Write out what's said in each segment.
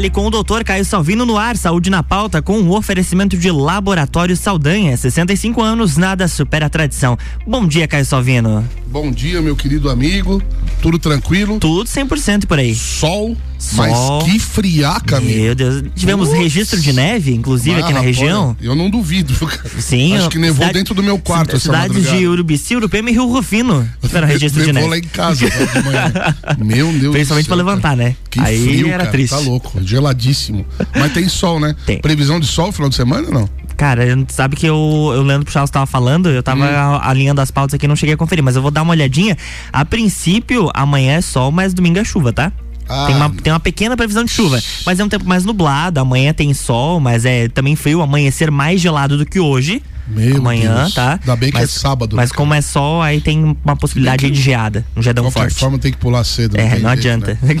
Fale com o doutor Caio Salvino no ar, saúde na pauta, com o um oferecimento de Laboratório Saldanha. 65 anos, nada supera a tradição. Bom dia, Caio Salvino. Bom dia, meu querido amigo. Tudo tranquilo? Tudo 100% por aí. Sol, mas que friaca, amigo. Meu Deus. Tivemos Ups. registro de neve, inclusive, ah, aqui na região. Eu não duvido. Sim. Acho que nevou cidade, dentro do meu quarto Cidades de Urubici, Urupema e Rio Rufino tiveram registro de neve. lá em casa de manhã. meu Deus Principalmente para levantar, né? Que Aí frio, era cara, triste. Tá louco, geladíssimo. Mas tem sol, né? Tem. Previsão de sol no final de semana ou não? Cara, sabe que eu, eu lembro que o Charles estava falando, eu tava hum. alinhando as pautas aqui não cheguei a conferir, mas eu vou dar uma olhadinha. A princípio, amanhã é sol, mas domingo é chuva, tá? Ah. Tem, uma, tem uma pequena previsão de chuva, mas é um tempo mais nublado. Amanhã tem sol, mas é também frio. Amanhecer mais gelado do que hoje. Meu amanhã, Deus. tá? Ainda bem que mas, é sábado. Mas né, como é sol, aí tem uma possibilidade que... de geada, um gedão de forte. De qualquer forma tem que pular cedo. Não é, não adianta. Né?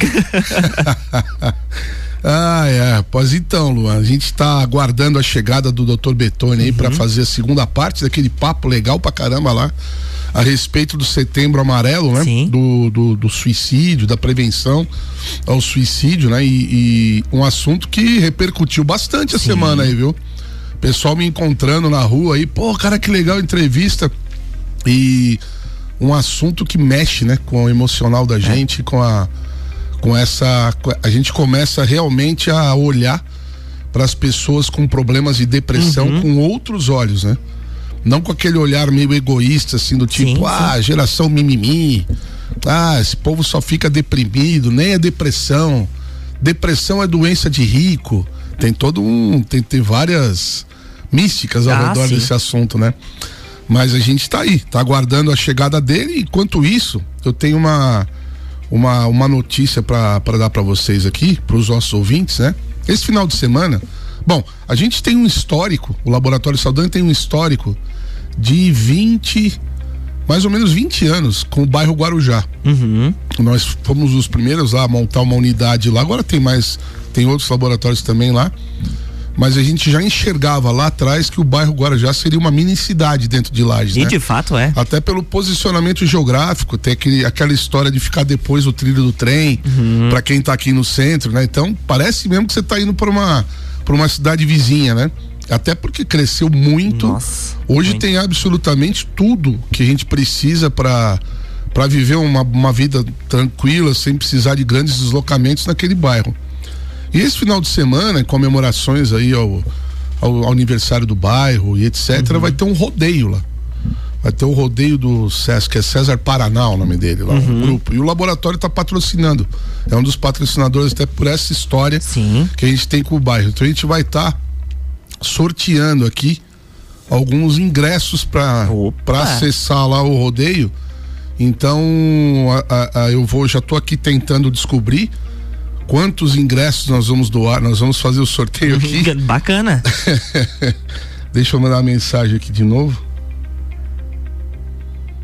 ah, é. Pois então, Luan, a gente está aguardando a chegada do Dr. Betone aí uhum. para fazer a segunda parte daquele papo legal pra caramba lá a respeito do setembro amarelo, né? Sim. Do, do, do suicídio, da prevenção ao suicídio, né? E, e um assunto que repercutiu bastante a Sim. semana aí, viu? Pessoal me encontrando na rua aí, pô, cara, que legal entrevista. E um assunto que mexe, né, com o emocional da é. gente, com a com essa a gente começa realmente a olhar para as pessoas com problemas de depressão uhum. com outros olhos, né? Não com aquele olhar meio egoísta, assim, do tipo, sim, ah, sim. geração mimimi. Ah, esse povo só fica deprimido, nem é depressão. Depressão é doença de rico. Tem todo um. Tem, tem várias místicas ao ah, redor sim. desse assunto, né? Mas a gente está aí, está aguardando a chegada dele. Enquanto isso, eu tenho uma uma, uma notícia para dar para vocês aqui, para os nossos ouvintes, né? Esse final de semana, bom, a gente tem um histórico, o Laboratório Saldanha tem um histórico de 20, mais ou menos 20 anos com o bairro Guarujá. Uhum. Nós fomos os primeiros a montar uma unidade lá. Agora tem mais, tem outros laboratórios também lá. Mas a gente já enxergava lá atrás que o bairro Guarujá seria uma mini cidade dentro de Lages. E né? de fato é. Até pelo posicionamento geográfico, tem aquele, aquela história de ficar depois do trilho do trem, uhum. para quem tá aqui no centro, né? Então parece mesmo que você tá indo para uma, pra uma cidade vizinha, né? Até porque cresceu muito. Nossa, Hoje muito. tem absolutamente tudo que a gente precisa para para viver uma, uma vida tranquila, sem precisar de grandes deslocamentos naquele bairro. E esse final de semana, em comemorações aí ao, ao, ao aniversário do bairro e etc., uhum. vai ter um rodeio lá. Vai ter o rodeio do César, que é César Paraná, o nome dele, lá, uhum. grupo. E o laboratório está patrocinando. É um dos patrocinadores até por essa história Sim. que a gente tem com o bairro. Então a gente vai estar tá sorteando aqui alguns ingressos para acessar lá o rodeio. Então a, a, a, eu vou, já estou aqui tentando descobrir quantos ingressos nós vamos doar. Nós vamos fazer o sorteio aqui. Bacana. Deixa eu mandar uma mensagem aqui de novo.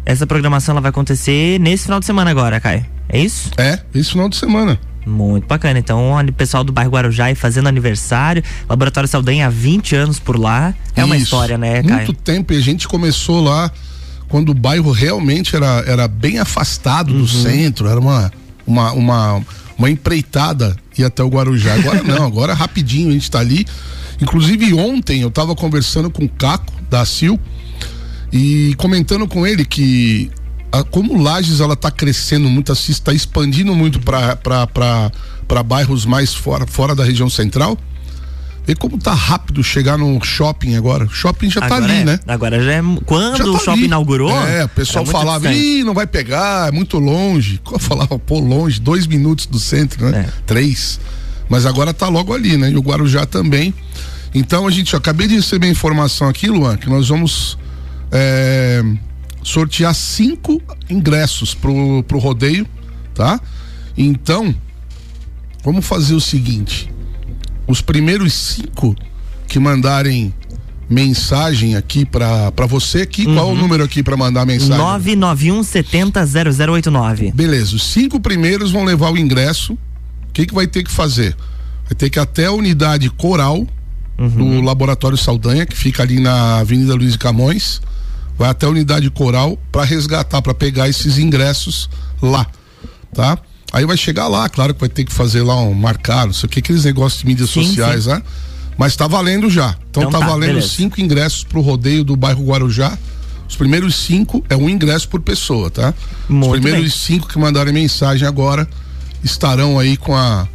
Essa programação ela vai acontecer nesse final de semana agora, Caio. É isso? É, esse final de semana. Muito bacana. Então, o pessoal do bairro Guarujá fazendo aniversário, Laboratório Saldanha há 20 anos por lá. É Isso. uma história, né, Caio? Muito tempo e a gente começou lá quando o bairro realmente era, era bem afastado uhum. do centro, era uma, uma, uma, uma empreitada ir até o Guarujá. Agora não, agora rapidinho a gente está ali. Inclusive ontem eu estava conversando com o Caco da Sil e comentando com ele que a, como Lages ela está crescendo muito, está expandindo muito para bairros mais fora, fora da região central. Vê como tá rápido chegar no shopping agora. O shopping já tá agora tá ali, é. né? Agora já é. Quando tá o shopping ali. inaugurou? É, o pessoal falava, ih, não vai pegar, é muito longe. Eu falava, pô, longe, dois minutos do centro, né? É. Três. Mas agora tá logo ali, né? E o Guarujá também. Então a gente, ó, acabei de receber informação aqui, Luan, que nós vamos é, sortear cinco ingressos pro, pro rodeio, tá? Então, vamos fazer o seguinte: os primeiros cinco que mandarem mensagem aqui para você aqui, uhum. qual é o número aqui para mandar mensagem? 991 70 0089. Beleza, os cinco primeiros vão levar o ingresso. O que que vai ter que fazer? Vai ter que ir até a unidade Coral uhum. do Laboratório Saldanha, que fica ali na Avenida Luiz Camões vai até a unidade coral para resgatar, para pegar esses ingressos lá, tá? Aí vai chegar lá, claro que vai ter que fazer lá um marcar, não sei o que, aqueles negócios de mídias sim, sociais, sim. né? Mas tá valendo já. Então, então tá, tá, valendo beleza. cinco ingressos pro rodeio do bairro Guarujá. Os primeiros cinco é um ingresso por pessoa, tá? Muito Os primeiros bem. cinco que mandarem mensagem agora estarão aí com a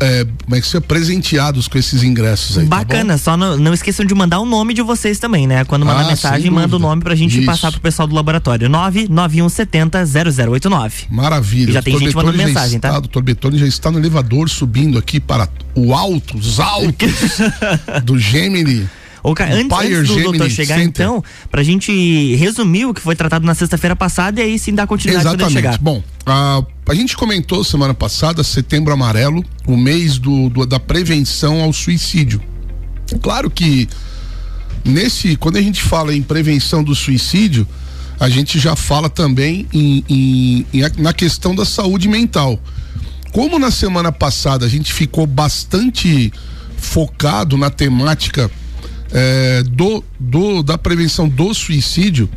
é, como é que se presenteados com esses ingressos aí. Tá Bacana, tá só não, não, esqueçam de mandar o nome de vocês também, né? Quando mandar ah, mensagem, manda o nome pra gente Isso. passar pro pessoal do laboratório. 99170 0089. Maravilha. E já tem gente mandando mensagem, tá? está, tá? Doutor Betoni já está no elevador subindo aqui para o alto, os altos do Gemini. Ô, cara, antes, antes, do Gemini doutor chegar, Center. então, pra gente resumir o que foi tratado na sexta-feira passada e aí sim dar continuidade Exatamente. chegar. Bom, a, a gente comentou semana passada, setembro amarelo, o mês do, do, da prevenção ao suicídio. Claro que nesse, quando a gente fala em prevenção do suicídio, a gente já fala também em, em, em, na questão da saúde mental. Como na semana passada a gente ficou bastante focado na temática é, do, do, da prevenção do suicídio.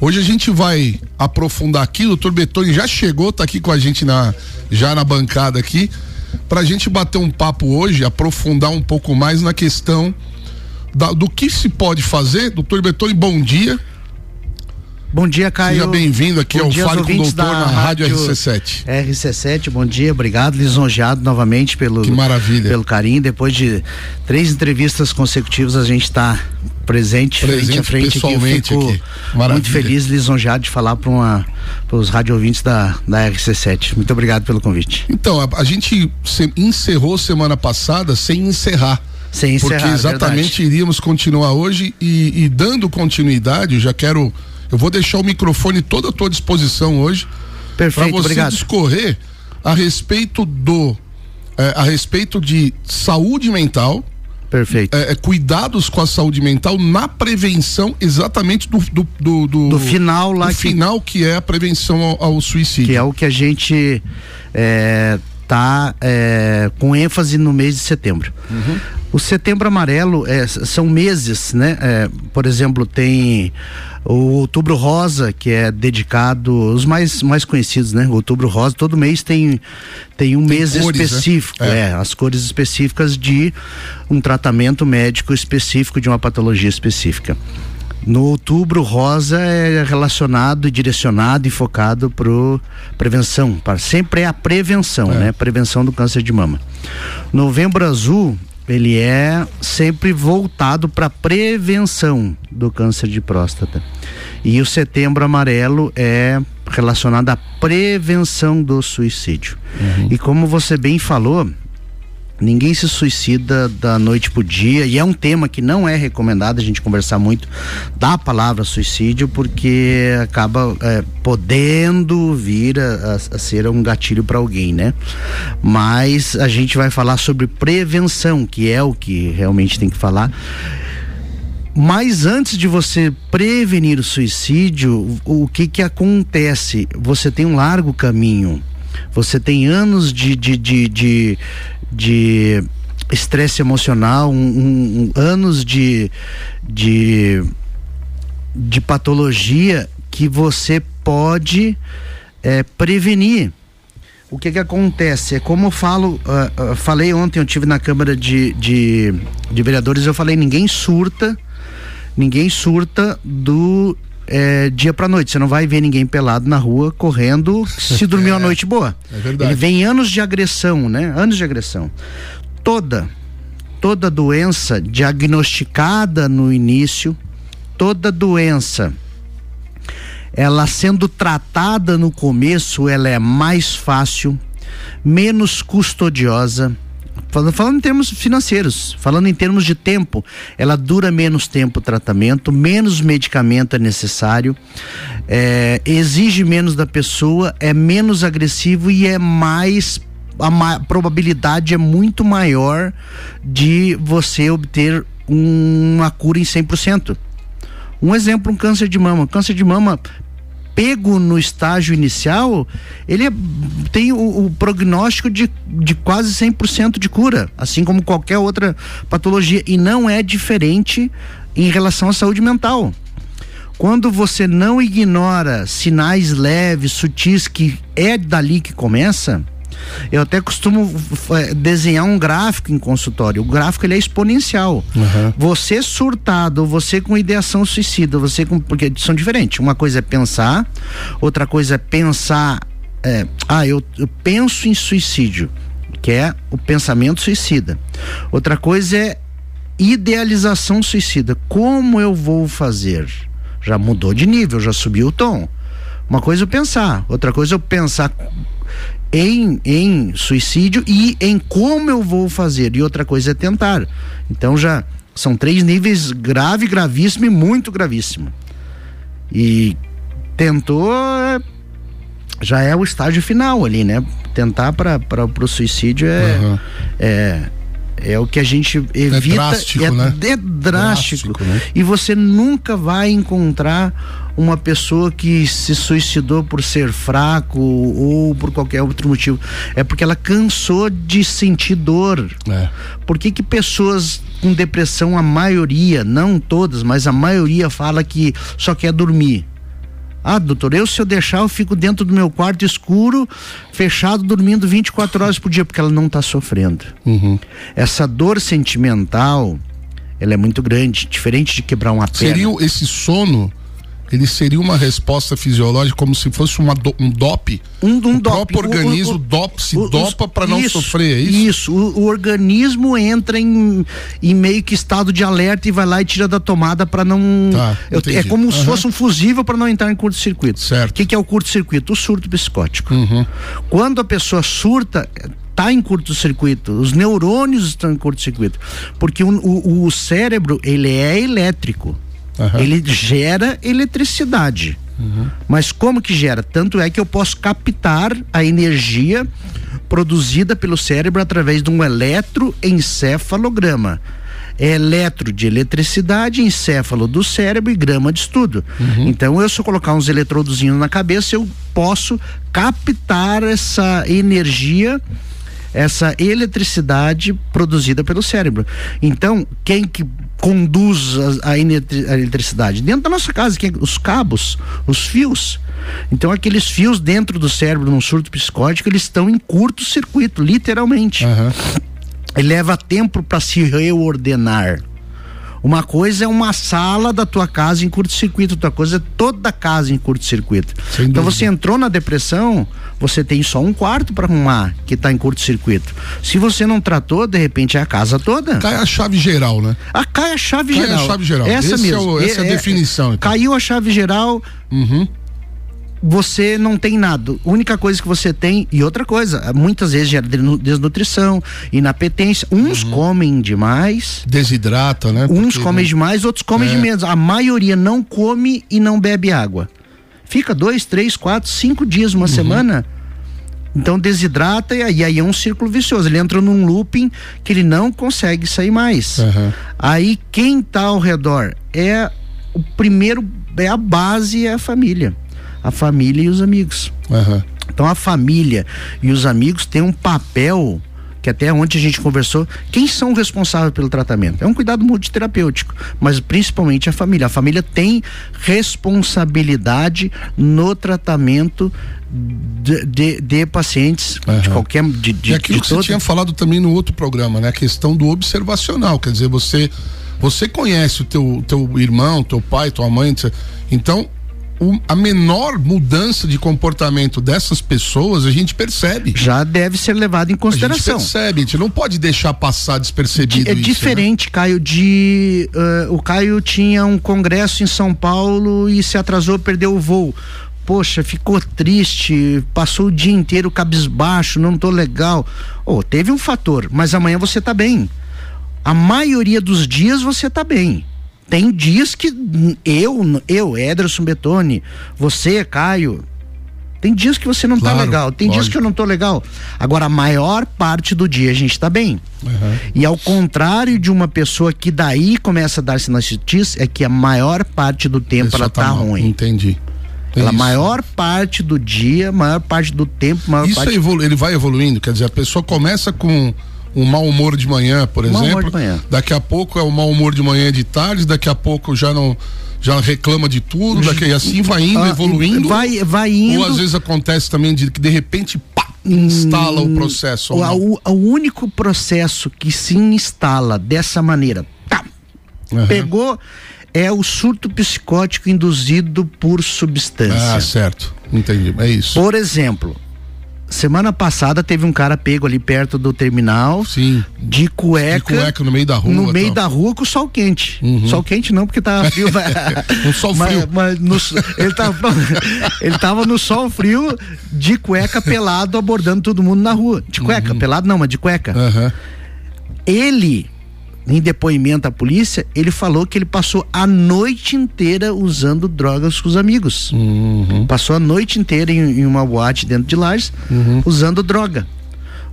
Hoje a gente vai aprofundar aqui, o doutor Betoni já chegou, tá aqui com a gente na, já na bancada aqui, para a gente bater um papo hoje, aprofundar um pouco mais na questão da, do que se pode fazer. Doutor Betoni, bom dia. Bom dia, Caio. Seja bem-vindo aqui bom ao Fale com o Doutor na Rádio RC7. RC7, bom dia, obrigado, lisonjeado novamente pelo, que maravilha. pelo carinho. Depois de três entrevistas consecutivas, a gente está presente, presente, frente a frente pessoalmente aqui. aqui. Muito feliz, lisonjeado de falar para os rádio ouvintes da, da RC7. Muito obrigado pelo convite. Então, a, a gente se, encerrou semana passada sem encerrar. Sem encerrar. Porque exatamente verdade. iríamos continuar hoje e, e dando continuidade, já quero eu vou deixar o microfone todo à tua disposição hoje. Perfeito, Para você obrigado. discorrer a respeito do. É, a respeito de saúde mental. Perfeito. É, é, cuidados com a saúde mental na prevenção exatamente do do, do, do, do final lá do que, final que é a prevenção ao, ao, suicídio que é o que a gente é, tá é, com ênfase no mês de setembro uhum. o setembro amarelo é, são meses né por exemplo tem o Outubro Rosa, que é dedicado, os mais, mais conhecidos, né? O Outubro Rosa, todo mês tem, tem um tem mês cores, né? específico, né? é. é. as cores específicas de um tratamento médico específico, de uma patologia específica. No outubro rosa é relacionado, direcionado e focado para prevenção, para sempre é a prevenção, é. né? Prevenção do câncer de mama. Novembro azul ele é sempre voltado para prevenção do câncer de próstata. E o setembro amarelo é relacionado à prevenção do suicídio. Uhum. E como você bem falou, Ninguém se suicida da noite pro dia e é um tema que não é recomendado a gente conversar muito da palavra suicídio porque acaba é, podendo vir a, a, ser um gatilho para alguém, né? Mas a gente vai falar sobre prevenção, que é o que realmente tem que falar. Mas antes de você prevenir o suicídio, o, que que acontece? Você tem um largo caminho. Você tem anos de, de, de, de de estresse emocional, um, um, anos de, de, de patologia que você pode é, prevenir. O que que acontece? É como eu falo, uh, uh, falei ontem, eu tive na Câmara de, de, de Vereadores, eu falei, ninguém surta, ninguém surta do é, dia para noite. Você não vai ver ninguém pelado na rua correndo se dormiu é, uma noite boa. É verdade. Ele vem anos de agressão, né? Anos de agressão. Toda, toda doença diagnosticada no início, toda doença, ela sendo tratada no começo, ela é mais fácil, menos custodiosa Falando, falando em termos financeiros, falando em termos de tempo, ela dura menos tempo o tratamento, menos medicamento é necessário, é, exige menos da pessoa, é menos agressivo e é mais a probabilidade é muito maior de você obter uma cura em 100%. Um exemplo, um câncer de mama. Câncer de mama pego no estágio inicial, ele é, tem o, o, prognóstico de, de quase 100% de cura, assim como qualquer outra patologia. E não é diferente em relação à saúde mental. Quando você não ignora sinais leves, sutis, que é dali que começa, eu até costumo é, desenhar um gráfico em consultório. O gráfico ele é exponencial. Uhum. Você surtado, você com ideação suicida, você com. Porque são diferentes. Uma coisa é pensar, outra coisa é pensar. É, ah, eu, eu penso em suicídio, que é o pensamento suicida. Outra coisa é idealização suicida. Como eu vou fazer? Já mudou de nível, já subiu o tom. Uma coisa é pensar, outra coisa é pensar em, em suicídio e em como eu vou fazer, e outra coisa é tentar. Então já são três níveis grave, gravíssimo e muito gravíssimo. E tentou já é o estágio final ali, né? Tentar para o suicídio é, uhum. é é o que a gente evita. É drástico, é, né? É drástico. drástico né? E você nunca vai encontrar uma pessoa que se suicidou por ser fraco ou por qualquer outro motivo. É porque ela cansou de sentir dor. É. Por que, que pessoas com depressão, a maioria, não todas, mas a maioria fala que só quer dormir? Ah, doutor, eu se eu deixar, eu fico dentro do meu quarto escuro, fechado, dormindo 24 horas por dia, porque ela não está sofrendo. Uhum. Essa dor sentimental, ela é muito grande, diferente de quebrar uma perna. Seria esse sono ele seria uma resposta fisiológica como se fosse uma do, um DOP? Um, um o próprio organismo o, o, dop, se o, dopa para não sofrer, é isso? Isso, o, organismo entra em, em meio que estado de alerta e vai lá e tira da tomada para não. Tá, eu, é como uhum. se fosse um fusível para não entrar em curto-circuito. Certo. O que, que, é o curto-circuito? O surto psicótico. Uhum. Quando a pessoa surta, está em curto-circuito, os neurônios estão em curto-circuito, porque o, o, o, cérebro ele é elétrico. Uhum. Ele gera eletricidade. Uhum. Mas como que gera? Tanto é que eu posso captar a energia produzida pelo cérebro através de um eletroencefalograma. É eletro de eletricidade, encéfalo do cérebro e grama de estudo. Uhum. Então, eu se eu colocar uns eletrodozinhos na cabeça, eu posso captar essa energia essa eletricidade produzida pelo cérebro. Então, quem que conduz a, a, eletricidade? Dentro da nossa casa, quem, os cabos, os fios. Então, aqueles fios dentro do cérebro, num surto psicótico, eles estão em curto-circuito, literalmente. Uhum. leva tempo para se reordenar. Uma coisa é uma sala da tua casa em curto-circuito, outra coisa é toda a casa em curto-circuito. Então você entrou na depressão, você tem só um quarto para arrumar que está em curto-circuito. Se você não tratou, de repente é a casa toda. Cai a chave geral, né? Ah, cai a chave cai geral. Cai a chave geral. Essa Esse mesmo. É o, essa é, é a definição. Então. Caiu a chave geral. Uhum você não tem nada. A única coisa que você tem, e outra coisa, muitas vezes gera desnutrição, inapetência. Uns uhum. comem demais. Desidrata, né? Uns Porque comem não... demais, outros comem é. de menos. A maioria não come e não bebe água. Fica dois, três, quatro, cinco dias, uma uhum. semana. Então desidrata e aí é um círculo vicioso. Ele entra num looping que ele não consegue sair mais. Uhum. Aí quem está ao redor é o primeiro, é a base, é a família a família e os amigos. Uhum. Então a família e os amigos têm um papel que até ontem a gente conversou, quem são responsáveis pelo tratamento? É um cuidado multiterapêutico, mas principalmente a família. A família tem responsabilidade no tratamento de, de, de pacientes uhum. de qualquer de, de, e aquilo que todo... você tinha falado também no outro programa, né? A questão do observacional, quer dizer, você você conhece o teu, teu irmão, teu pai, tua mãe, então o, a menor mudança de comportamento dessas pessoas a gente percebe. Já deve ser levado em consideração. A gente percebe, a gente não pode deixar passar despercebido. É isso, né? diferente, né? Caio, de. Uh, o Caio tinha um congresso em São Paulo e se atrasou, perdeu o voo poxa, ficou triste, passou o dia inteiro cabisbaixo, não tô legal. Oh, teve um fator, mas amanhã você tá bem. A maioria dos dias você tá bem. Tem dias que eu, eu, Ederson Betoni, você, Caio, tem dias que você não tá claro, tá legal, tem dias que eu não tô legal. Agora, a maior parte do dia a gente tá bem. Uhum. E ao contrário de uma pessoa que daí começa a dar sinais é que a maior parte do tempo ela tá, tá ruim. Entendi. Ela, a maior parte do dia, maior parte do tempo, maior Isso parte... ele vai evoluindo, quer dizer, a pessoa começa com um mau humor de manhã, por exemplo. Manhã. Daqui a pouco é o mau humor de manhã de tarde, daqui a pouco já não já reclama de tudo, daqui, assim vai indo, ah, evoluindo. Vai, vai indo. Ou às vezes acontece também de que de repente pá, instala hum, o processo. O, o, o, único processo que se instala dessa maneira, tá, uhum. pegou é o surto psicótico induzido por substância. Ah, certo. Entendi. É isso. Por exemplo, semana passada teve um cara pego ali perto do terminal. Sim. De cueca. De cueca no meio da rua. No meio da rua com sol quente. Uhum. Sol quente não, porque tava frio. um sol frio. Mas, mas no, ele, tava, ele tava no sol frio, de cueca pelado, abordando todo mundo na rua. De cueca, uhum. pelado não, mas de cueca. Uhum. Ele em depoimento à polícia, ele falou que ele passou a noite inteira usando drogas com os amigos. Uhum. Passou a noite inteira em, em uma boate dentro de Lages, uhum. usando droga.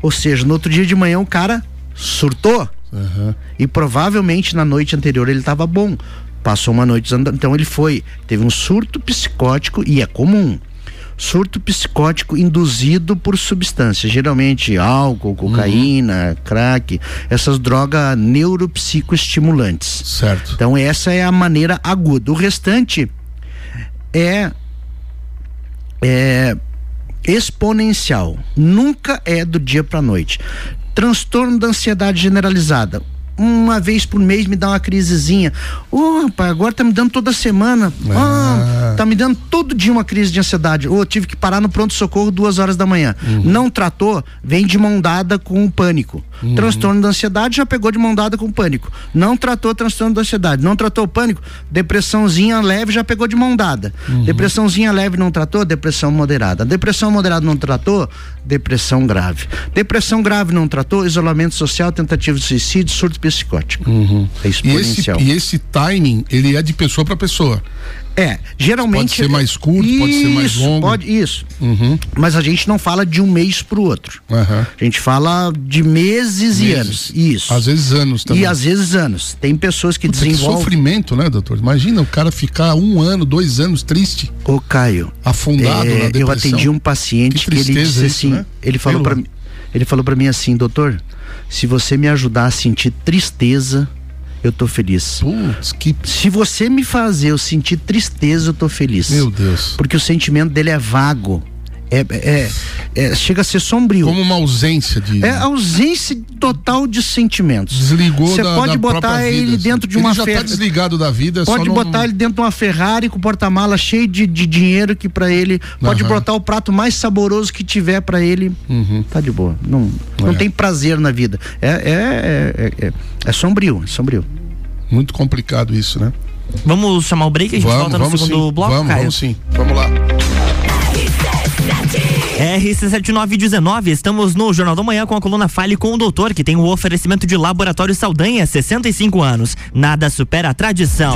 Ou seja, no outro dia de manhã o cara surtou. Uhum. E provavelmente na noite anterior ele estava bom. Passou uma noite usando. Então ele foi. Teve um surto psicótico e é comum surto psicótico induzido por substâncias, geralmente álcool, cocaína, uhum. crack, essas drogas neuropsicoestimulantes. Certo. Então essa é a maneira aguda. O restante é é exponencial, nunca é do dia para noite. Transtorno da ansiedade generalizada uma vez por mês me dá uma crisezinha. Ô, oh, rapaz, agora tá me dando toda semana. Ah. Oh, tá me dando todo dia uma crise de ansiedade. Ou oh, tive que parar no pronto-socorro duas horas da manhã. Uhum. Não tratou, vem de mão dada com o pânico. Uhum. Transtorno da ansiedade já pegou de mão dada com o pânico. Não tratou transtorno da ansiedade. Não tratou o pânico, depressãozinha leve já pegou de mão dada. Uhum. Depressãozinha leve não tratou, depressão moderada. Depressão moderada não tratou, depressão grave. Depressão grave não tratou, isolamento social, tentativa de suicídio, surto psicótico. Uhum. É exponencial. E esse, e esse timing, ele é de pessoa para pessoa. É, geralmente. Pode ser mais curto, isso, pode ser mais longo. Pode, isso. Uhum. Mas a gente não fala de um mês pro outro. Uhum. A gente fala de meses, meses, e anos. Isso. Às vezes anos também. E às vezes anos. Tem pessoas que Puta, desenvolvem. Que sofrimento, né, doutor? Imagina o cara ficar um ano, dois anos triste. Ô, Caio. Afundado é, na depressão. Eu atendi um paciente que, que ele disse isso, assim. Né? Ele falou para mim. Ele falou para mim assim, doutor, se você me ajudar a sentir tristeza, eu tô feliz. Putz, que... Se você me fazer eu sentir tristeza, eu tô feliz. Meu Deus. Porque o sentimento dele é vago. É, é, é, chega a ser sombrio. Como uma ausência de. É ausência total de sentimentos. Desligou Você da, pode da botar ele vida, dentro de ele uma já Fer... tá desligado da vida. Pode botar não... ele dentro de uma Ferrari com porta-mala cheio de, de dinheiro que para ele. Pode uhum. botar o prato mais saboroso que tiver para ele. Uhum. Tá de boa. Não, não é. tem prazer na vida. É, é, é, é, sombrio, é sombrio. Muito complicado isso, né? Vamos chamar o break? A gente vamos, volta no segundo sim. bloco, Vamos, Caio? vamos sim. Vamos lá. RC7919, estamos no Jornal da Manhã com a coluna Fale com o Doutor, que tem o oferecimento de Laboratório Saldanha, 65 anos. Nada supera a tradição.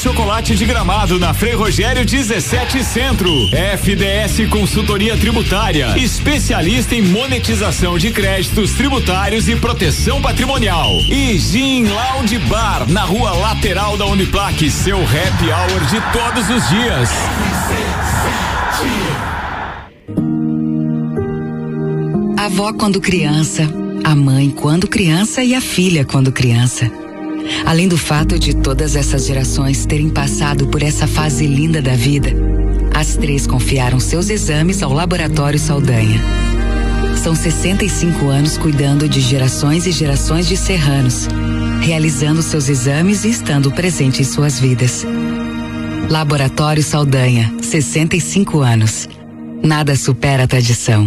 Chocolate de Gramado na Frei Rogério 17 Centro. FDS Consultoria Tributária, especialista em monetização de créditos tributários e proteção patrimonial. E Gin Lounge Bar na rua lateral da Uniplaque, seu happy hour de todos os dias. A avó quando criança, a mãe quando criança e a filha quando criança. Além do fato de todas essas gerações terem passado por essa fase linda da vida, as três confiaram seus exames ao Laboratório Saldanha. São 65 anos cuidando de gerações e gerações de serranos, realizando seus exames e estando presente em suas vidas. Laboratório Saldanha, 65 anos. Nada supera a tradição.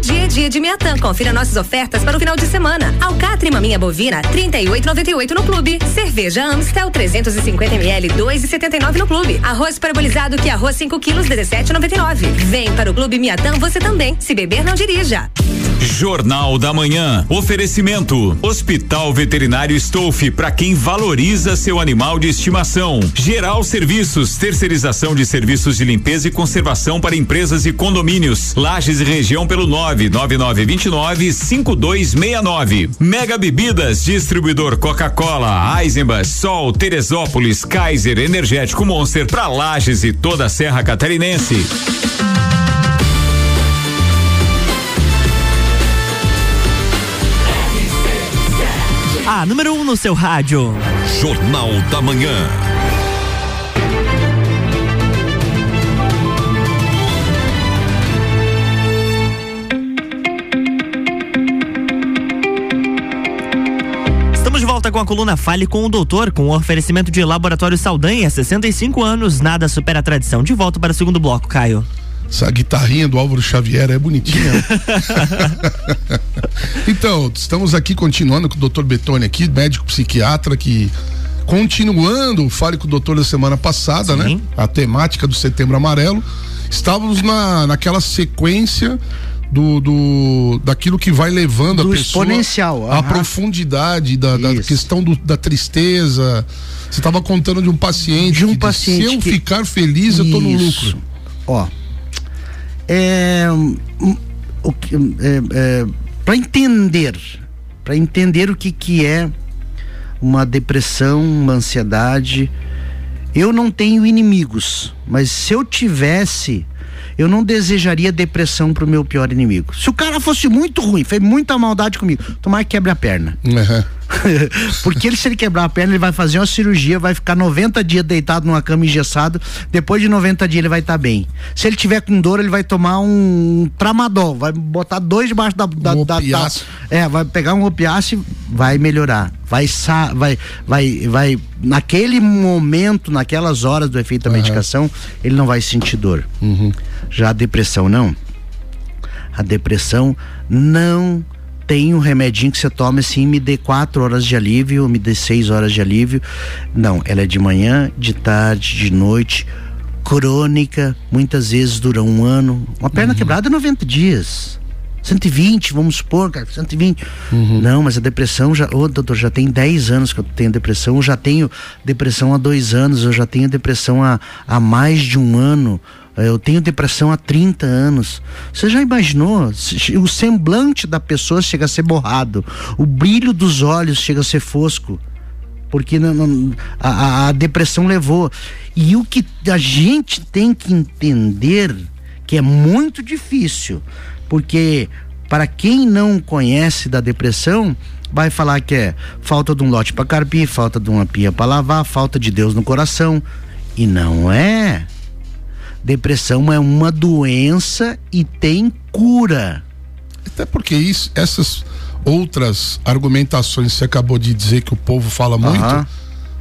Dia é dia de Miatã. Confira nossas ofertas para o final de semana. Alcatra e maminha bovina, 38,98 no clube. Cerveja Amstel, 350 ml, 2,79 no clube. Arroz parabolizado que arroz 5 quilos, 17,99. Vem para o clube Miatã você também. Se beber, não dirija. Jornal da Manhã. Oferecimento. Hospital Veterinário Stolfe para quem valoriza seu animal de estimação. Geral Serviços, terceirização de serviços de limpeza e conservação para empresas e condomínios. Lages e região pelo 99929 5269. Mega Bebidas, distribuidor Coca-Cola, Eisenbach, Sol, Teresópolis, Kaiser, Energético Monster para Lages e toda a Serra Catarinense. A número 1 um no seu rádio. Jornal da Manhã. Volta com a coluna Fale com o Doutor, com o oferecimento de Laboratório Saldanha, 65 anos, nada supera a tradição. De volta para o segundo bloco, Caio. Essa guitarrinha do Álvaro Xavier é bonitinha. então, estamos aqui continuando com o Dr. Betone aqui, médico psiquiatra que continuando o Fale com o Doutor da semana passada, Sim. né? A temática do Setembro Amarelo. Estávamos na, naquela sequência do, do daquilo que vai levando Do a pessoa exponencial, a aham. profundidade da, da questão do- da tristeza. Você estava contando de um paciente. De um que paciente Se eu que- ficar feliz, eu tô no lucro. Ó, é, hum, o que, é, é, para entender, para entender o que que é uma depressão, uma ansiedade, eu não tenho inimigos, mas se eu tivesse, eu não desejaria depressão pro meu pior inimigo. Se o cara fosse muito ruim, fez muita maldade comigo, tomar que quebre a perna. Uhum. Porque ele, se ele quebrar a perna, ele vai fazer uma cirurgia, vai ficar 90 dias deitado numa cama engessado. Depois de 90 dias, ele vai estar bem. Se ele tiver com dor, ele vai tomar um tramadol, vai botar dois debaixo da. da, Um da- da- é, vai pegar um opiáceo, vai melhorar. Vai, sa vai, vai, vai. Naquele momento, naquelas horas do efeito da medicação, ele não vai sentir dor. Já a depressão, não. A depressão não tem um remedinho que você toma assim, me dê quatro horas de alívio, me dê seis horas de alívio. Não, ela é de manhã, de tarde, de noite, crônica, muitas vezes dura um ano. Uma perna quebrada é 90 dias. 120, vamos supor, cara, 120. Não, mas a depressão já. Ô, doutor, já tem 10 anos que eu tenho depressão. Eu já tenho depressão há dois anos. Eu já tenho depressão há, há mais de um ano. Eu tenho depressão há 30 anos. Você já imaginou? O semblante da pessoa chega a ser borrado. O brilho dos olhos chega a ser fosco. Porque não- não- a- a depressão levou. E o que a gente tem que entender que é muito difícil, porque para quem não conhece da depressão, vai falar que é falta de um lote para carpir, falta de uma pia para lavar, falta de Deus no coração. E não é. Depressão é uma doença e tem cura. Até porque isso, essas outras argumentações que você acabou de dizer que o povo fala muito, Aham.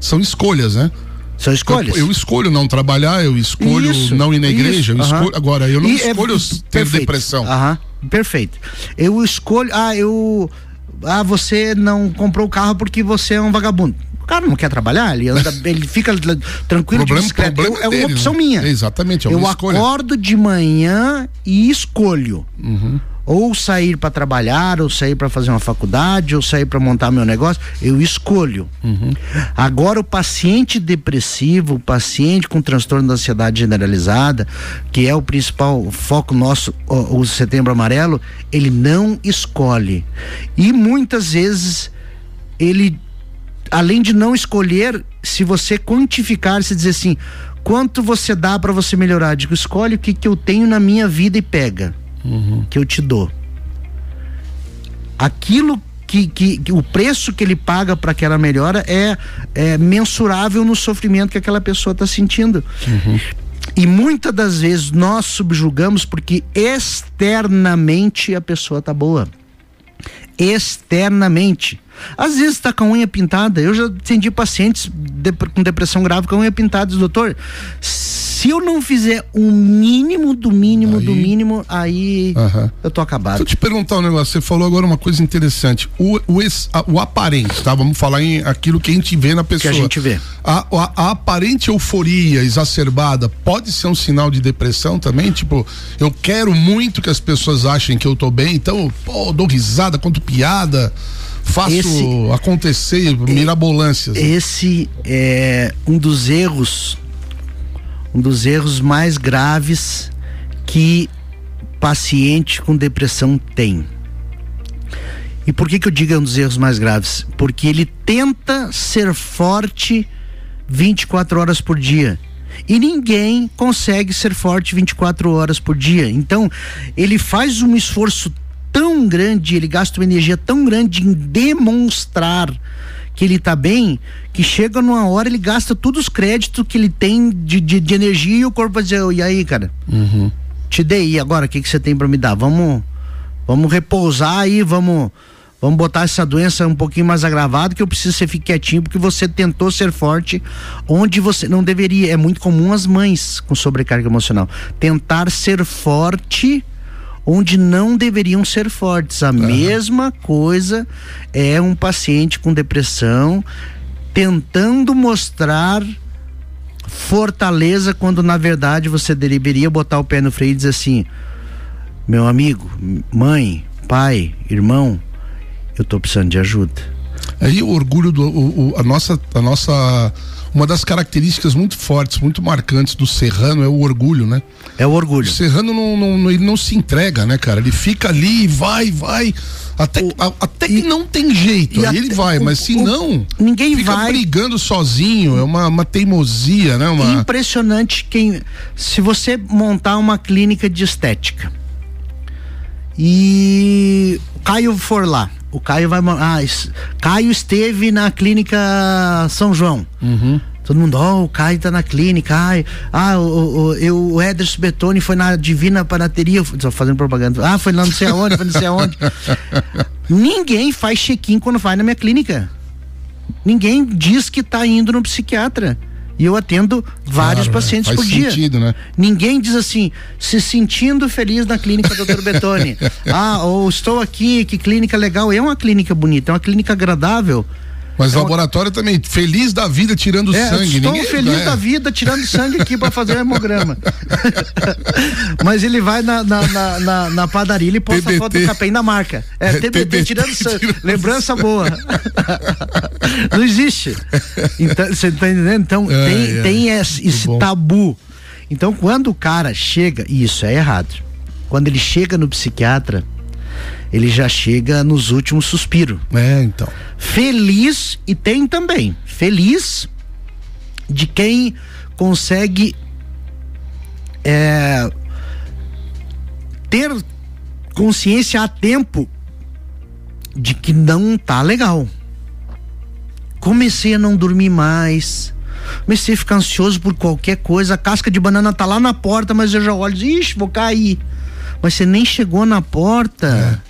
são escolhas, né? São escolhas. Eu, eu escolho não trabalhar, eu escolho Isso, não ir na igreja, eu isso, aham. escolho. Agora, eu não E é- escolho ter perfeito. depressão. Aham, perfeito. Eu escolho. Ah, eu. Ah, você não comprou o carro porque você é um vagabundo. O cara não quer trabalhar, ele anda, ele fica tranquilo de Problema- bicicleta. problema Eu- é dele, uma opção né? minha. Exatamente, é eu uma escolha. acordo de manhã e escolho. Uhum. Ou sair para trabalhar, ou sair para fazer uma faculdade, ou sair para montar meu negócio, eu escolho. Uhum. Agora o paciente depressivo, o paciente com transtorno da ansiedade generalizada, que é o principal foco nosso, o, o Setembro Amarelo, ele não escolhe. E muitas vezes ele além de não escolher, se você quantificar, se dizer assim, quanto você dá para você melhorar, digo, escolhe o que que eu tenho na minha vida e pega, que eu te dou. Aquilo que, que, que o preço que ele paga para aquela melhora é, é mensurável no sofrimento que aquela pessoa está sentindo. E muitas das vezes nós subjugamos porque externamente a pessoa tá boa externamente. Às vezes está com a unha pintada. Eu já atendi pacientes dep- com depressão grave com a unha pintada. Doutor, se eu não fizer o mínimo do mínimo do mínimo, aí eu tô acabado. Deixa eu te perguntar um negócio. Você falou agora uma coisa interessante. O, o, ex- a- o aparente, tá? Vamos falar em aquilo que a gente vê na pessoa. a gente vê. A, a- a aparente euforia exacerbada pode ser um sinal de depressão também? Tipo, eu quero muito que as pessoas achem que eu tô bem, então, pô, dou risada, conto piada, faço Esse- acontecer mirabolâncias. Esse é um dos erros, um dos erros mais graves que paciente com depressão tem. E por que que eu digo é um dos erros mais graves? Porque ele tenta ser forte 24 horas por dia. E ninguém consegue ser forte 24 horas por dia. Então, ele faz um esforço tão grande, ele gasta uma energia tão grande em demonstrar que ele tá bem, que chega numa hora ele gasta todos os créditos que ele tem de, de, de energia e o corpo vai dizer, e aí, cara? Te dei, e agora o que, que você tem para me dar? Vamos, vamos repousar aí, vamos, vamos botar essa doença um pouquinho mais agravada, que eu preciso que você fique quietinho, porque você tentou ser forte onde você não deveria. É muito comum as mães com sobrecarga emocional tentar ser forte onde não deveriam ser fortes. A mesma coisa é um paciente com depressão tentando mostrar fortaleza quando na verdade você deveria botar o pé no freio e dizer assim: meu amigo, mãe, pai, irmão, eu tô precisando de ajuda. Aí o orgulho do o- o- a nossa a nossa uma das características muito fortes, muito marcantes do serrano é o orgulho, né? É o orgulho. O serrano não, não- ele não se entrega, né, cara? Ele fica ali e vai, vai. Até, a- até que não tem jeito, aí ele vai, o- mas se o- não, ninguém fica vai. brigando sozinho, é uma, uma teimosia, né? Uma... Impressionante quem. Se você montar uma clínica de estética e o Caio for lá o Caio vai. Ah, Caio esteve na clínica São João. Todo mundo, ó, o Caio tá na clínica, ai, ah, o, o, o, eu, o Ederson Betoni foi na Divina Panateria, só fazendo propaganda, ah, foi lá não sei aonde, foi não sei aonde. Ninguém faz check-in quando vai na minha clínica. Ninguém diz que tá indo no psiquiatra. E eu atendo vários Claro, pacientes faz por dia. sentido, né? Ninguém diz assim, se sentindo feliz na clínica Dr. Betoni. ah, ou estou aqui, que clínica legal. É uma clínica bonita, é uma clínica agradável. Mas É uma- laboratório também, feliz da vida tirando É, sangue. estou Ninguém- feliz é. da vida tirando sangue aqui para fazer o hemograma. Mas ele vai na, na, na, na- na padaria, ele posta a TBT. foto do capém da marca. É, TBT, TBT tirando sangue. Lembrança boa. Não existe. Então, você tá entendendo? Então, É, tem, é. tem esse, esse tabu. Então, quando o cara chega, e isso é errado. Quando ele chega no psiquiatra, ele já chega nos últimos suspiros. É, então. Feliz, e tem também, feliz de quem consegue é, ter consciência a tempo de que não tá legal. Comecei a não dormir mais. Comecei a ficar ansioso por qualquer coisa. A casca de banana tá lá na porta, mas eu já olho e digo, ixi, vou cair. Mas você nem chegou na porta.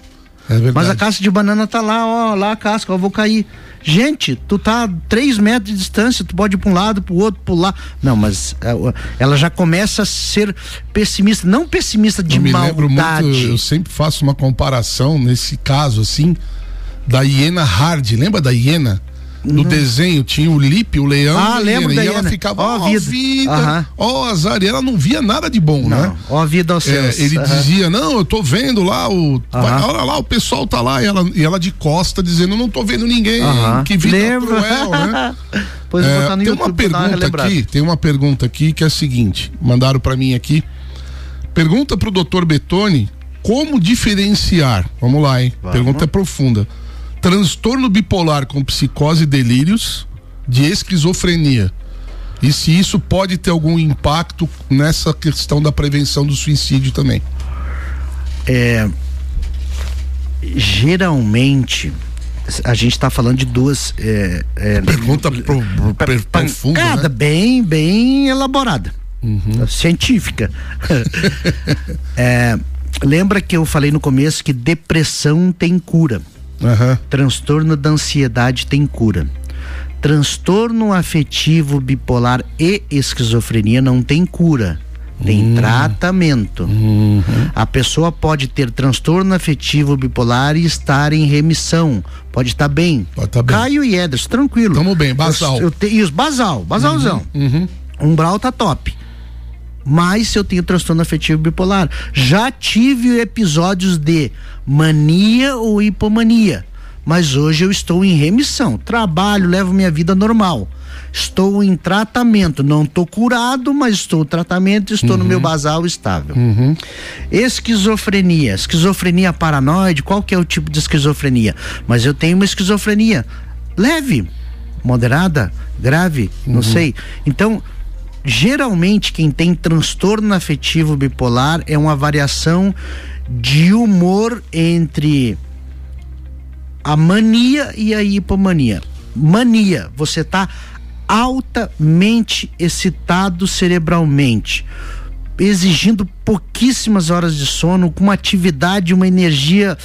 É verdade. Mas a casca de banana tá lá, ó, lá a casca, ó, vou cair. Gente, tu tá a três metros de distância, tu pode ir pra um lado, pro outro, pular. Não, mas é, ela já começa a ser pessimista, não pessimista de eu me lembro maldade. muito, eu sempre faço uma comparação nesse caso assim da hiena hard, lembra da hiena? No desenho tinha o Lipe, o leão, Uhum. Ah, e a lembro da e ela ficava, Ó a ó, vida. vida, Aham. ó azar, e ela não via nada de bom, né? Não, ó a vida aos É, céus. ele dizia, não, eu tô vendo lá o. Aham. Olha lá, o pessoal tá lá, e ela, e ela de costa dizendo, não tô vendo ninguém, que vida Lembro. cruel, né? Pois eu vou botar no tem YouTube uma pergunta aqui, tem uma pergunta aqui que é a seguinte, mandaram pra mim aqui. Pergunta pro Dr. Betoni como diferenciar, vamos lá, hein? Vamos. Pergunta é profunda. Transtorno bipolar com psicose e delírios de esquizofrenia. E se isso pode ter algum impacto nessa questão da prevenção do suicídio também. É, geralmente a gente está falando de duas é, é, Pergunta pro, pro, profunda, pancada né? bem bem elaborada científica É, lembra que eu falei no começo que depressão tem cura Aham. transtorno da ansiedade tem cura transtorno afetivo bipolar e esquizofrenia não tem cura tem tratamento. A pessoa pode ter transtorno afetivo bipolar e estar em remissão. Pode estar bem. Pode bem. Caio e Ederson, tranquilo. Tamo bem, basal. Eu, eu te, isso, basal, basalzão. Uhum. Umbral tá top. Mas eu tenho transtorno afetivo bipolar. Já tive episódios de mania ou hipomania. Mas hoje eu estou em remissão. Trabalho, levo minha vida normal. Estou em tratamento. Não estou curado, mas estou em tratamento estou no meu basal estável. Esquizofrenia. Esquizofrenia paranoide. Qual que é o tipo de esquizofrenia? Mas eu tenho uma esquizofrenia leve, moderada, grave, não sei. Então, geralmente quem tem transtorno afetivo bipolar é uma variação de humor entre a mania e a hipomania. Mania, você tá altamente excitado cerebralmente, exigindo pouquíssimas horas de sono, com uma atividade, uma energia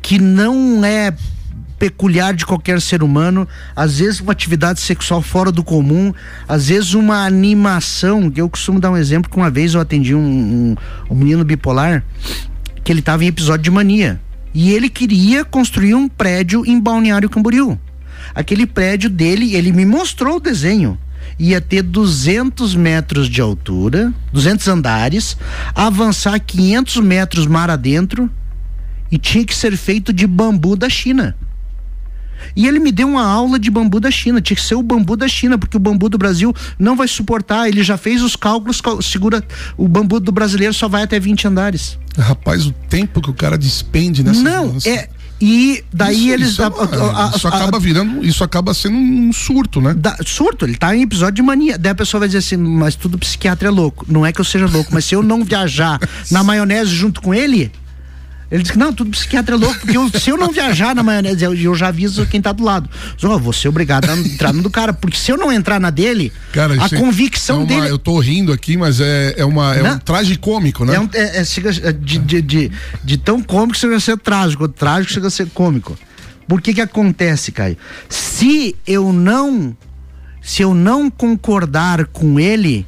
que não é peculiar de qualquer ser humano, às vezes uma atividade sexual fora do comum, às vezes uma animação, que eu costumo dar um exemplo que uma vez eu atendi um, um, um menino bipolar que ele estava em episódio de mania e ele queria construir um prédio em Balneário Camboriú. Aquele prédio dele, ele me mostrou o desenho. Ia ter 200 metros de altura, 200 andares, avançar 500 metros mar adentro e tinha que ser feito de bambu da China. E ele me deu uma aula de bambu da China, tinha que ser o bambu da China, porque o bambu do Brasil não vai suportar, ele já fez os cálculos, segura, o bambu do brasileiro só vai até 20 andares. Rapaz, o tempo que o cara despende nessa Não, é. E daí isso, eles. Isso, é a- a- a- isso acaba virando. Isso acaba sendo um surto, né? da- surto, ele tá em episódio de mania. Daí a pessoa vai dizer assim, mas tudo psiquiatra é louco. Não é que eu seja louco, mas se eu não viajar na maionese junto com ele, Ele disse que não, tudo psiquiatra é louco, porque eu- se eu não viajar na maionese, eu, eu já aviso quem tá do lado. Só, vou ser obrigado a entrar no do cara, porque se eu não entrar na dele, Cara, a é- convicção é uma- dele. Eu tô rindo aqui, mas é, é, uma, é um Não. traje cômico, né? É, um- é- é- é de, de, de, de tão cômico chega a ser trágico, trágico chega a ser cômico. Por que que acontece, Caio? Se eu não se eu não concordar com ele,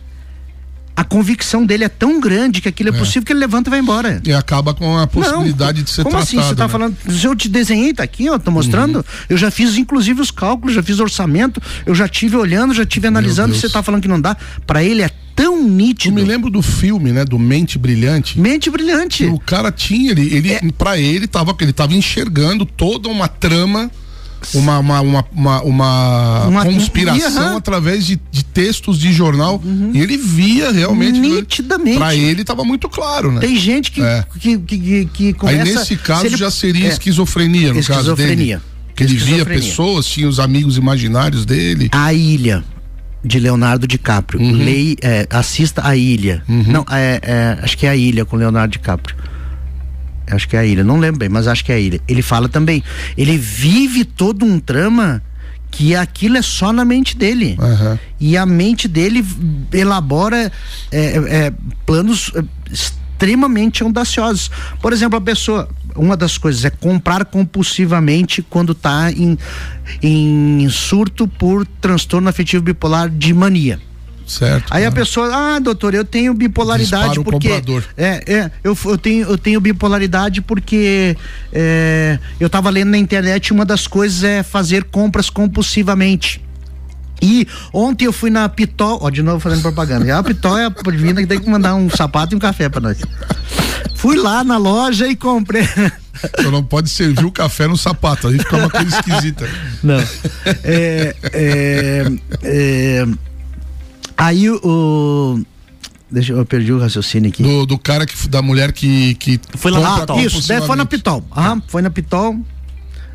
a convicção dele é tão grande que aquilo é, É. possível que ele levanta e vai embora. E acaba com a possibilidade Não, de ser como tratado. assim? Você tá né? falando, se eu te desenhei, tá aqui, ó, tô mostrando. Uhum. Eu já fiz inclusive os cálculos, já fiz orçamento, eu já tive olhando, já tive analisando, você tá falando que não dá. Pra ele é tão nítido. Eu me lembro do filme, né? Do Mente Brilhante. Mente brilhante. O cara tinha, ele, ele É. para ele tava, ele tava enxergando toda uma trama, uma uma, uma, uma, uma conspiração. Uhum. através de, de textos de jornal e ele via realmente. Nitidamente. Para ele tava muito claro, né? Tem gente que, É. que, que, que, que Aí começa... nesse caso se ele- já seria é, esquizofrenia, no caso Esquizofrenia. dele. Que ele via pessoas, tinha os amigos imaginários dele. A Ilha, de Leonardo DiCaprio. Uhum. Lei, é, assista A Ilha. Não, é, é, acho que é A Ilha com Leonardo DiCaprio. Acho que é a ilha, não lembro bem, mas acho que é a ilha. Ele fala também, ele vive todo um trama que aquilo é só na mente dele. Aham. E a mente dele elabora é, é, planos é, extremamente audaciosos. Por exemplo, a pessoa, uma das coisas é comprar compulsivamente quando está em, em surto por transtorno afetivo bipolar de mania. Certo. Aí a pessoa, ah, doutor, eu tenho bipolaridade Dispara o porque. comprador. É, é, eu, eu, tenho, eu tenho bipolaridade porque é, eu tava lendo na internet uma das coisas é fazer compras compulsivamente. E ontem eu fui na Pitol, ó, de novo fazendo propaganda. A Pitol é a divina que tem que mandar um sapato e um café pra nós. Fui lá na loja e comprei. Só não pode servir o café no sapato, aí fica uma coisa esquisita. Não. É, é, é, aí o, Deixa eu, eu perdi o raciocínio aqui. Do, do cara que da mulher que que Foi lá na Pitol. Isso, daí foi na. Pitol. Aham, foi na Pitol.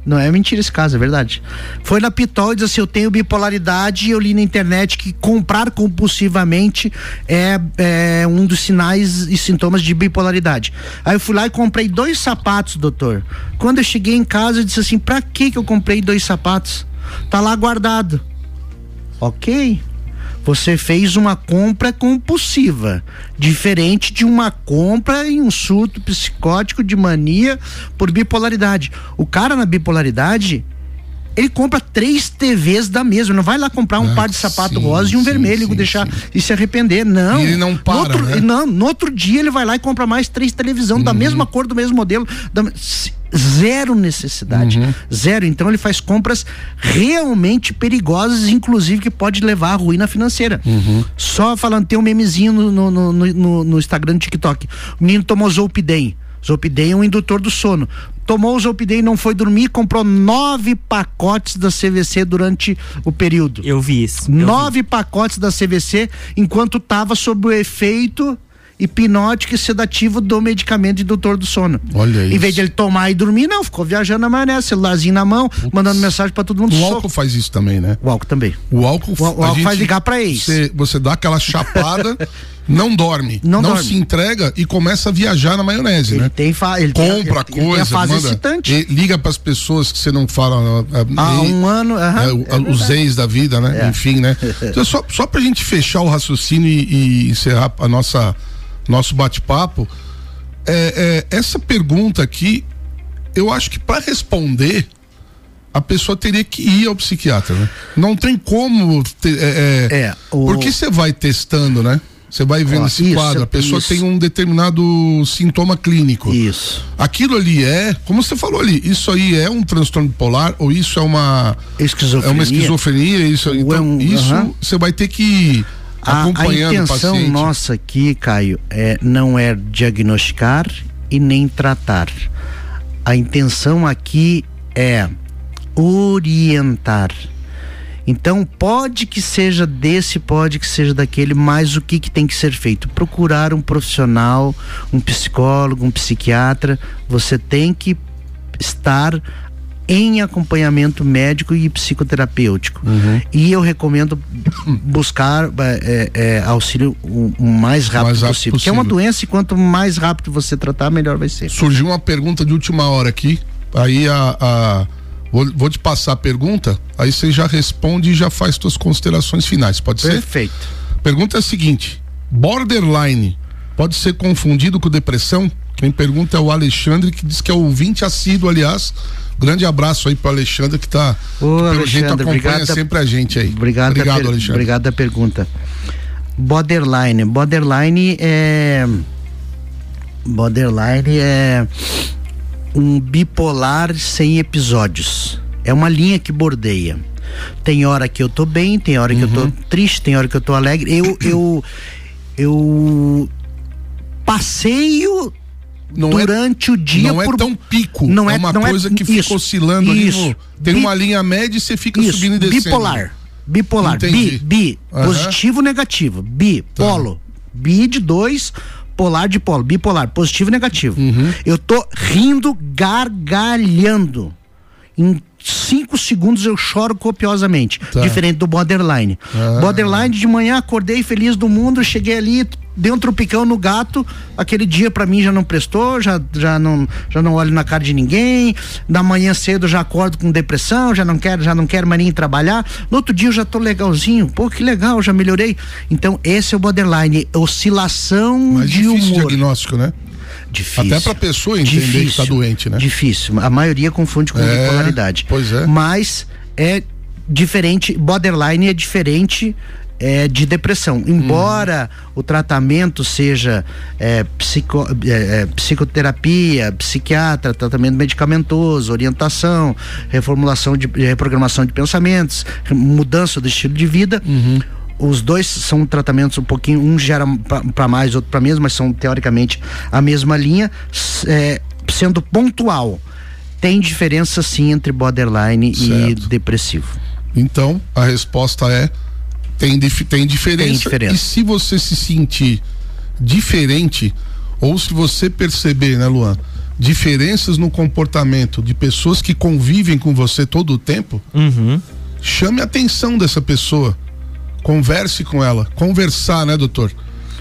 Não é mentira esse caso, é verdade. Foi na Pitol e disse assim: eu tenho bipolaridade e eu li na internet que comprar compulsivamente é, é um dos sinais e sintomas de bipolaridade. Aí eu fui lá e comprei dois sapatos, doutor. Quando eu cheguei em casa, eu disse assim: pra que que eu comprei dois sapatos? Tá lá guardado. Ok. Você fez uma compra compulsiva, diferente de uma compra em um surto psicótico de mania por bipolaridade. O cara na bipolaridade, ele compra três TVs da mesma, não vai lá comprar um Ah, par de sapato sim, rosa e um sim, vermelho e sim, deixar e se arrepender. Não. E ele não para, no outro, né? Não, no outro dia ele vai lá e compra mais três televisão Uhum. da mesma cor, do mesmo modelo. da- zero necessidade. Uhum. Zero. Então ele faz compras realmente perigosas, inclusive que pode levar à ruína financeira. Uhum. Só falando, tem um memezinho no, no, no, no, Instagram, no TikTok. O menino tomou Zolpidem. Zolpidem é um indutor do sono. Tomou o Zolpidem, não foi dormir, comprou nove pacotes da CVC durante o período. Eu vi isso. eu vi. Nove pacotes da CVC enquanto estava sob o efeito hipnótico e sedativo do medicamento indutor do sono. Olha Em isso. vez de ele tomar e dormir, não, ficou viajando na maionese, celularzinho na mão, mandando mensagem pra todo mundo. O álcool faz isso também, né? O álcool também. O álcool, O, o álcool gente- faz ligar pra ex. Você, você dá aquela chapada, não dorme, Não não, dorme. se entrega e começa a viajar na maionese, Ele né? tem, fa ele Compra ele tem- ele coisa, tem a fase manda, excitante. liga pras pessoas que você não fala ah, Há e- um ano, aham, é, o- é os verdade. ex da vida, né? É. Enfim, né? Então, só, só pra gente fechar o raciocínio e, e encerrar a nossa nosso bate-papo, é, é, essa pergunta aqui, eu acho que para responder a pessoa teria que ir ao psiquiatra, né? Não tem como ter, é, é, É, o- porque você vai testando, né? Você vai vendo Ó, esse isso, quadro, a pessoa isso. tem um determinado sintoma clínico. Isso. Aquilo ali é, como você falou ali, isso aí é um transtorno bipolar ou isso é uma Esquizofrenia. é uma esquizofrenia, isso, Ou então é um- isso aham. você vai ter que A, a intenção nossa aqui, Caio, é, não é diagnosticar e nem tratar. A intenção aqui é orientar. Então, pode que seja desse, pode que seja daquele, mas o que, que tem que ser feito? Procurar um profissional, um psicólogo, um psiquiatra. Você tem que estar em acompanhamento médico e psicoterapêutico. Uhum. E eu recomendo buscar é, é, auxílio o, o mais rápido, Mais rápido possível. Porque é uma possível. doença e quanto mais rápido você tratar, melhor vai ser. Surgiu uma pergunta de última hora aqui. Aí a. a- vou, vou te passar a pergunta, aí você já responde e já faz suas considerações finais. Pode ser? Perfeito. Pergunta é a seguinte: borderline pode ser confundido com depressão? Quem pergunta é o Alexandre, que diz que é ouvinte assíduo, aliás. Grande abraço aí pro Alexandre que tá. Ô, que pelo jeito Alexandre, acompanha obrigado sempre a gente aí. Obrigado, Obrigado per- Alexandre. Obrigado da pergunta. Borderline. Borderline é. Borderline é um bipolar sem episódios. É uma linha que bordeia. Tem hora que eu tô bem, tem hora que eu Uhum. tô triste, tem hora que eu tô alegre. Eu eu eu passeio Não é- durante o dia não é por tão pico, Não é é uma não coisa que fica isso, oscilando ali isso. no- tem Bi- uma linha média e você fica isso, subindo e descendo. Bipolar. Bipolar. Entendi. Bi, bi. Tá. Positivo, negativo. Bi, polo. Bi de dois, polar de polo. Bipolar. Positivo e negativo. Uhum. Eu tô rindo, gargalhando. Em cinco segundos eu choro copiosamente. Tá. Diferente do borderline. Ah. Borderline, de manhã acordei feliz do mundo, cheguei ali, dei um tropicão no gato. Aquele dia pra mim já não prestou, já, já, não, já não olho na cara de ninguém. Da manhã cedo já acordo com depressão, já não quero, já não quero mais nem trabalhar. No outro dia eu já tô legalzinho. Pô, que legal, já melhorei. Então, esse é o borderline, oscilação de humor. diagnóstico, né? Difícil. Até pra pessoa entender que tá doente, né? Difícil. A maioria confunde com É, bipolaridade. pois é. Mas é diferente, borderline é diferente é, de depressão. Embora o tratamento seja é, psico- é, é, psicoterapia, psiquiatra, tratamento medicamentoso, orientação, reformulação de reprogramação de pensamentos, mudança do estilo de vida. Os dois são tratamentos um pouquinho, um gera para mais, outro para menos, mas são teoricamente a mesma linha, é, sendo pontual. Tem diferença sim entre borderline e Certo. depressivo. Então, a resposta é tem, dif- tem diferença. Tem diferença. E se você se sentir diferente, ou se você perceber, né, Luan, diferenças no comportamento de pessoas que convivem com você todo o tempo, Uhum. chame a atenção dessa pessoa. Converse com ela. Conversar, né, doutor?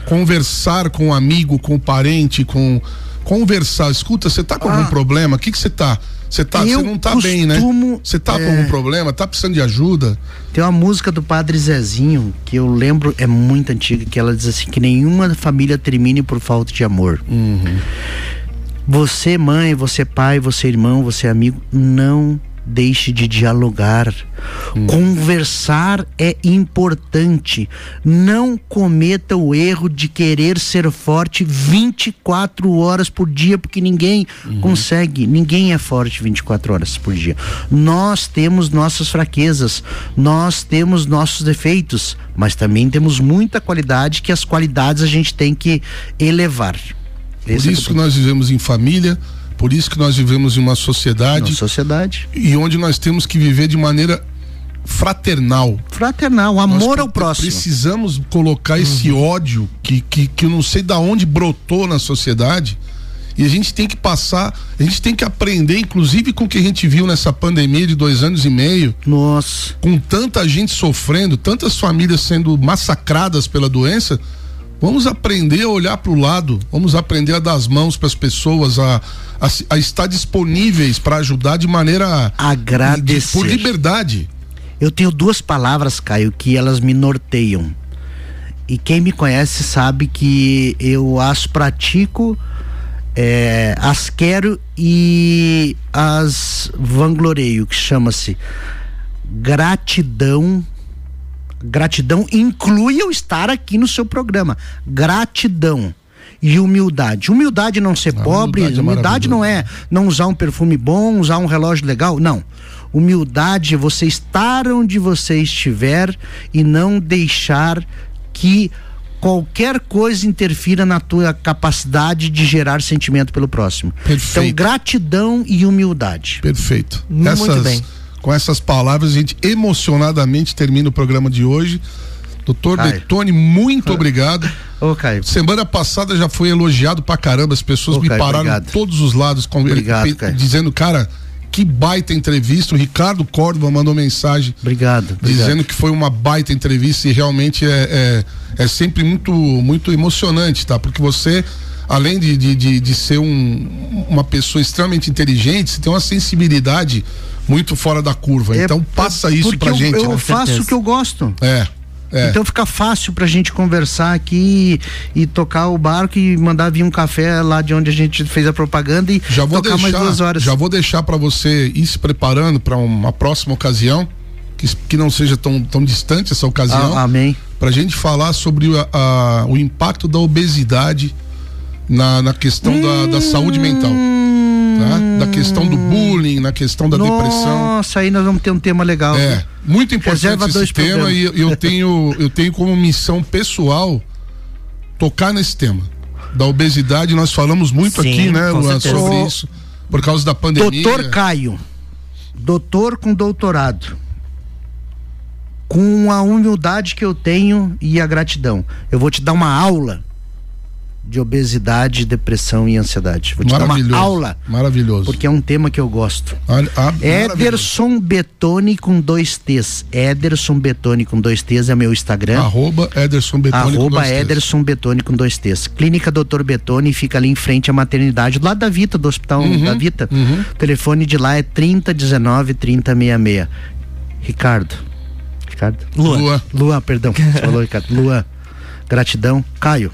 Conversar com um amigo, com um parente, com. Conversar. Escuta, você tá com algum Ah. problema? O que você tá? Você tá, você não tá bem, né? costumo, Você tá com é, algum problema? Tá precisando de ajuda? Tem uma música do Padre Zezinho que eu lembro, é muito antiga, que ela diz assim: que nenhuma família termine por falta de amor. Você, mãe, você, pai, você, irmão, você, amigo, não deixe de dialogar. Conversar é importante. Não cometa o erro de querer ser forte 24 horas por dia, porque ninguém consegue, ninguém é forte 24 horas por dia. Nós temos nossas fraquezas, nós temos nossos defeitos, mas também temos muita qualidade que as qualidades a gente tem que elevar. Por Esse é isso o que nós vivemos em família, por isso que nós vivemos em uma sociedade. Uma sociedade. E onde nós temos que viver de maneira fraternal. Fraternal, amor ao próximo. Precisamos colocar esse ódio que, que, que eu não sei da onde brotou na sociedade. E a gente tem que passar, a gente tem que aprender, inclusive com o que a gente viu nessa pandemia de dois anos e meio. Nossa. Com tanta gente sofrendo, tantas famílias sendo massacradas pela doença. Vamos aprender a olhar para o lado, vamos aprender a dar as mãos para as pessoas, a, a, a estar disponíveis para ajudar de maneira Agradecer. por liberdade. Eu tenho duas palavras, Caio, que elas me norteiam. E quem me conhece sabe que eu as pratico, é, as quero e as vangloreio, que chama-se gratidão. Gratidão inclui eu estar aqui no seu programa. Gratidão e humildade. Humildade não ser pobre, humildade é humildade não é não usar um perfume bom, usar um relógio legal, não. Humildade é você estar onde você estiver e não deixar que qualquer coisa interfira na tua capacidade de gerar sentimento pelo próximo. Então, gratidão e humildade. Perfeito. Muito Essas- bem. Com essas palavras, a gente emocionadamente termina o programa de hoje. Doutor Caio. Detone, muito obrigado. Ô, Caio. Semana passada já foi elogiado pra caramba. As pessoas Ô, me Caio, pararam obrigado. de todos os lados com Obrigado, Caio. dizendo, cara, que baita entrevista. O Ricardo Córdova mandou mensagem. Obrigado. Dizendo obrigado. que foi uma baita entrevista e realmente é, é, é sempre muito, muito emocionante, tá? Porque você, além de, de, de, de ser um, uma pessoa extremamente inteligente, você tem uma sensibilidade muito fora da curva. É, então passa isso pra eu, gente. Eu né? faço o que eu gosto. É. É. Então fica fácil pra gente conversar aqui e, e tocar o barco e mandar vir um café lá de onde a gente fez a propaganda e já vou tocar deixar, mais duas horas. Já vou deixar para você ir se preparando para uma próxima ocasião, que, que não seja tão, tão distante essa ocasião. Ah, amém. Pra gente falar sobre a, a, o impacto da obesidade na, na questão da, da saúde mental. Tá? Da questão do bullying, na questão da depressão. Nossa, aí nós vamos ter um tema legal. É, muito importante Reserva esse tema e eu tenho, eu tenho como missão pessoal tocar nesse tema. Da obesidade, nós falamos muito Sim, aqui, né, Luan, sobre isso. Por causa da pandemia. Doutor Caio, doutor com doutorado, com a humildade que eu tenho e a gratidão, eu vou te dar uma aula de obesidade, depressão e ansiedade. Vou te dar uma Maravilhoso. aula, Maravilhoso. porque é um tema que eu gosto. Ah, ah. Ederson Betone com dois T's. Ederson Betone com dois T's é meu Instagram. Arroba Ederson Betone com Arroba dois T's. Ederson Betone com dois T's. Clínica Doutor Betone fica ali em frente à maternidade, do lado da Vita, do hospital Uhum, da Vita. O telefone de lá é 3019 3066. Ricardo. Ricardo? Luan. Luan. Luan, perdão. Você falou, Ricardo. Luan. Gratidão. Caio.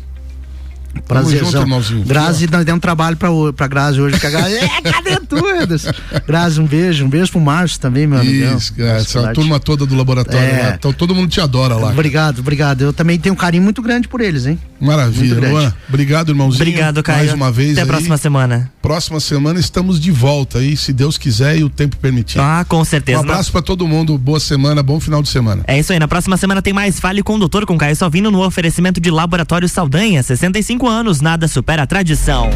Junto, Prazerzão. irmãozinho. Grazi, nós demos um trabalho pra, pra Grazi hoje. Que a Grazi, é, cadê tu, Ederson? Grazi, um beijo. Um beijo pro Márcio também, meu amigão. Isso, cara, Nossa, essa turma toda do laboratório É. lá. Então todo mundo te adora lá. Obrigado, obrigado. Eu também tenho um carinho muito grande por eles, hein? Maravilha. Luan. Obrigado, irmãozinho. Obrigado, Caio. Mais uma vez. Até a próxima semana. Próxima semana estamos de volta aí, se Deus quiser e o tempo permitir. Ah, com certeza. Um abraço pra todo mundo, boa semana, bom final de semana. É isso aí, na próxima semana tem mais Fale com o Doutor com Caio Salvino no oferecimento de Laboratório Saldanha, 65 anos, nada supera a tradição.